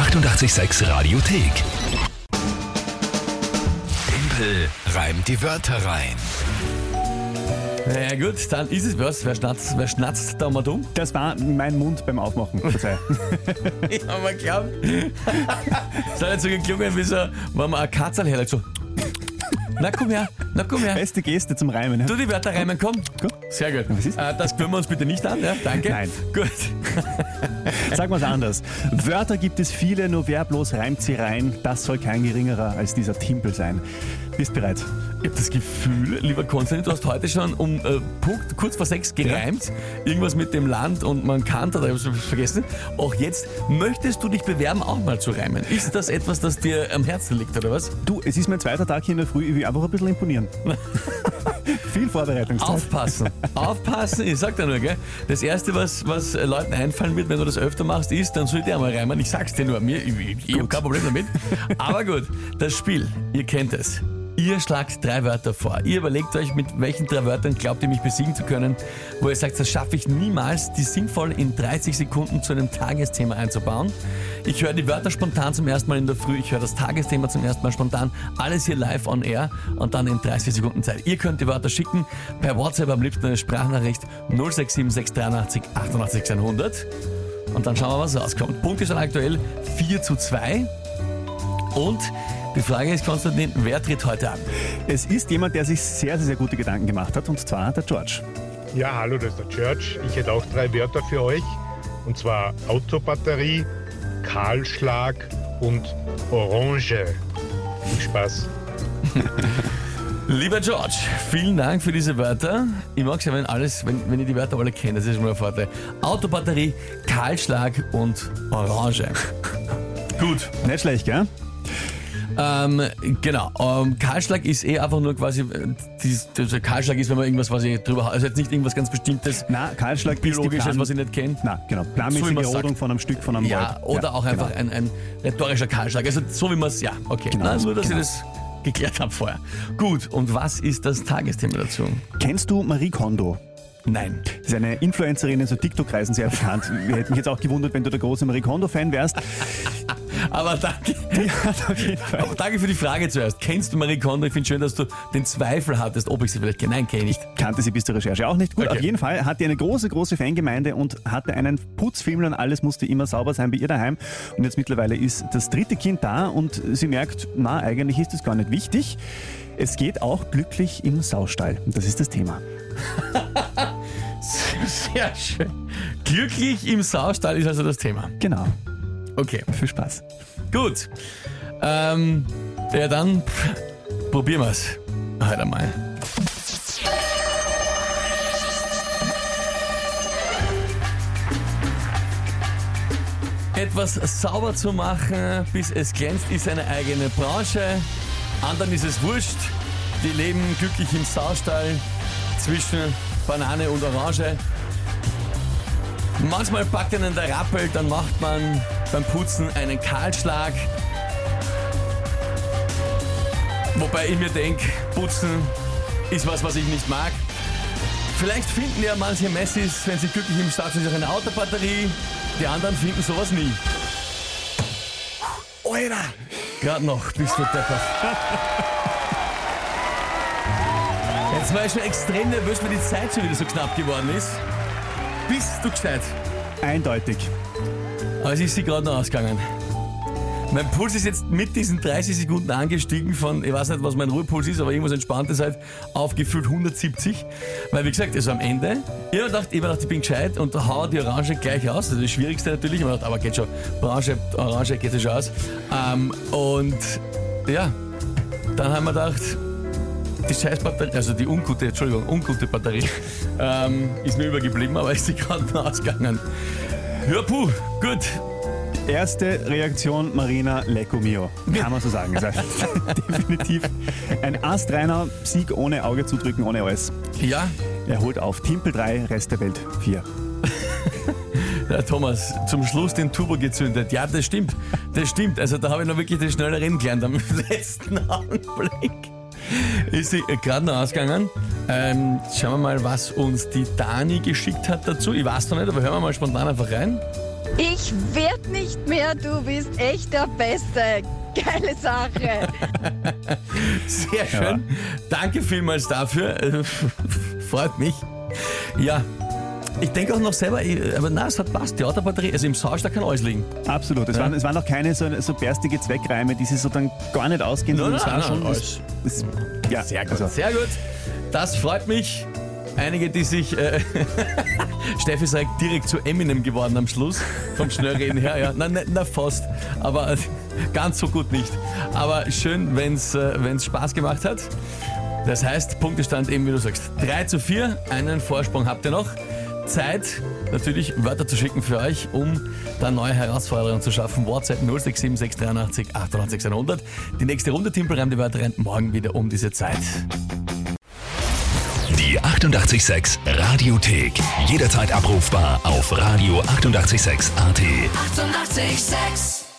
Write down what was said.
886 Radiothek. Tempel reimt die Wörter rein. Na ja, gut, dann ist es was. Wer schnatzt, wer schnatzt da mal dumm? Das war mein Mund beim Aufmachen. Verzeih. Ich hab mir geglaubt. Das hat nicht so geklungen, wie so, wenn man eine Katze herlegt, so. Na komm her, na komm her. Beste Geste zum Reimen. Du die Wörter reimen, komm. Gut. Sehr gut. Was ist? Äh, das können wir uns bitte nicht an, ja? Danke. Nein. Gut. Sagen wir es anders. Wörter gibt es viele, nur wer bloß reimt sie rein, das soll kein geringerer als dieser Timpel sein. Bist bereit? Ich habe das Gefühl, lieber Konstantin, du hast heute schon um äh, Punkt kurz vor sechs gereimt. Irgendwas mit dem Land und man kann, oder ich habe es vergessen. Auch jetzt möchtest du dich bewerben, auch mal zu reimen. Ist das etwas, das dir am Herzen liegt, oder was? Du, es ist mein zweiter Tag hier in der Früh, ich will einfach ein bisschen imponieren. Viel Vorbereitungszeit. Aufpassen. Aufpassen, ich sag dir nur, gell? Das Erste, was, was Leuten einfallen wird, wenn du das öfter machst, ist, dann soll der mal reimen. Ich sag's dir nur, mir, ich, ich, ich habe kein Problem damit. Aber gut, das Spiel, ihr kennt es. Ihr schlagt drei Wörter vor. Ihr überlegt euch, mit welchen drei Wörtern glaubt ihr mich besiegen zu können, wo ihr sagt, das schaffe ich niemals, die sinnvoll in 30 Sekunden zu einem Tagesthema einzubauen. Ich höre die Wörter spontan zum ersten Mal in der Früh, ich höre das Tagesthema zum ersten Mal spontan, alles hier live on air und dann in 30 Sekunden Zeit. Ihr könnt die Wörter schicken, per WhatsApp am liebsten eine Sprachnachricht 0676 88 100 und dann schauen wir, was rauskommt. Punkte sind aktuell 4 zu 2 und die Frage ist, Konstantin, wer tritt heute an? Es ist jemand, der sich sehr, sehr, sehr gute Gedanken gemacht hat, und zwar der George. Ja, hallo, das ist der Church. Ich hätte auch drei Wörter für euch. Und zwar Autobatterie, Kahlschlag und Orange. Viel Spaß. Lieber George, vielen Dank für diese Wörter. Ich mag es ja, wenn, alles, wenn, wenn ihr die Wörter alle kennt, das ist schon mal ein Vorteil. Autobatterie, Kahlschlag und Orange. Gut. Nicht schlecht, gell? Ähm, genau. Ähm, Kahlschlag ist eh einfach nur quasi, äh, dies, dieser Kahlschlag ist, wenn man irgendwas quasi drüber hat. Also jetzt nicht irgendwas ganz Bestimmtes, Na, Kahlschlag ist die biologisches, Plan- was ich nicht kenne. Na, genau. So wie Planmäßige man's sagt. Rodung von einem Stück von einem Ja, Wald. oder auch einfach genau. ein, ein rhetorischer Kahlschlag. Also so wie man es, ja, okay. Genau, Na, nur, dass genau. ich das geklärt habe vorher. Gut, und was ist das Tagesthema dazu? Kennst du Marie Kondo? Nein. Das ist eine Influencerin in so TikTok-Kreisen sehr bekannt. Wir hätten mich jetzt auch gewundert, wenn du der große Marie Kondo-Fan wärst. Aber danke. Fall Aber danke für die Frage zuerst. Kennst du Marie Kondo? Ich finde schön, dass du den Zweifel hattest, ob ich sie vielleicht kenne. Nein, kenne ich nicht. kannte sie bis zur Recherche auch nicht gut. Okay. Auf jeden Fall hat die eine große, große Fangemeinde und hatte einen Putzfilm und alles musste immer sauber sein bei ihr daheim. Und jetzt mittlerweile ist das dritte Kind da und sie merkt, na, eigentlich ist das gar nicht wichtig. Es geht auch glücklich im Saustall. Und das ist das Thema. Sehr schön. Glücklich im Saustall ist also das Thema. Genau. Okay, Viel Spaß. gut. Ähm, ja, dann pff, probieren wir es heute mal. Etwas sauber zu machen, bis es glänzt, ist eine eigene Branche. Anderen ist es wurscht. Die leben glücklich im Saustall zwischen Banane und Orange. Manchmal packt einen der Rappel, dann macht man beim Putzen einen Kahlschlag. Wobei ich mir denke, Putzen ist was, was ich nicht mag. Vielleicht finden ja manche Messis, wenn sie glücklich im Start sind, auch eine Autobatterie. Die anderen finden sowas nie. Alter! Gerade noch, bist du deppert. Jetzt war ich schon extrem nervös, weil die Zeit schon wieder so knapp geworden ist. Bist du gescheit? Eindeutig. Aber es ist sie gerade noch ausgegangen. Mein Puls ist jetzt mit diesen 30 Sekunden angestiegen von, ich weiß nicht, was mein Ruhepuls ist, aber irgendwas Entspanntes halt, auf gefühlt 170. Weil, wie gesagt, also am Ende, ich habe gedacht, ich, hab gedacht, ich bin gescheit und hau die Orange gleich aus. Das ist das Schwierigste natürlich. Ich hab gedacht, aber geht schon, Orange, Orange geht ja schon aus. Ähm, und ja, dann haben wir gedacht, die Scheißbatterie, also die ungute, Entschuldigung, ungute Batterie, ähm, ist mir übergeblieben, aber ist sie gerade ausgegangen. Ja, puh, gut. Erste Reaktion Marina Lecco Mio. Kann man so sagen. Definitiv ein astreiner Sieg ohne Auge zudrücken, ohne alles. Ja, Er holt auf Timpel 3, Rest der Welt 4. der Thomas, zum Schluss den Turbo gezündet. Ja, das stimmt. Das stimmt. Also da habe ich noch wirklich das schnelle Rennen gelernt am letzten Augenblick. Ist sie gerade noch ausgegangen. Ähm, schauen wir mal, was uns die Dani geschickt hat dazu. Ich weiß noch nicht, aber hören wir mal spontan einfach rein. Ich werd nicht mehr, du bist echt der Beste. Geile Sache. Sehr schön. Danke vielmals dafür. Äh, Freut mich. Ja. Ich denke auch noch selber, ich- aber nein, es hat passt. Die Autobatterie, also im Sausch, da kann alles liegen. Absolut. Es, Ja. waren, es waren auch keine so, so berstige Zweckreime, die sich so dann gar nicht ausgehen. Nein, sondern es nein, war nein, schon. alles. Es, es, ja, Sehr gut. also- Sehr gut. Das freut mich. Einige, die sich. Äh, Steffi sagt direkt zu Eminem geworden am Schluss. Vom Schnellreden her. Ja, na, na, na fast. Aber ganz so gut nicht. Aber schön, wenn es äh, wenn's Spaß gemacht hat. Das heißt, Punktestand eben, wie du sagst. 3 zu 4. Einen Vorsprung habt ihr noch. Zeit, natürlich Wörter zu schicken für euch, um da neue Herausforderungen zu schaffen. WhatsApp 067 683 88 100. Die nächste Runde Timpelreim die Wörter rennt morgen wieder um diese Zeit. Die 886 Radiothek. Jederzeit abrufbar auf radio886.at. 886! 886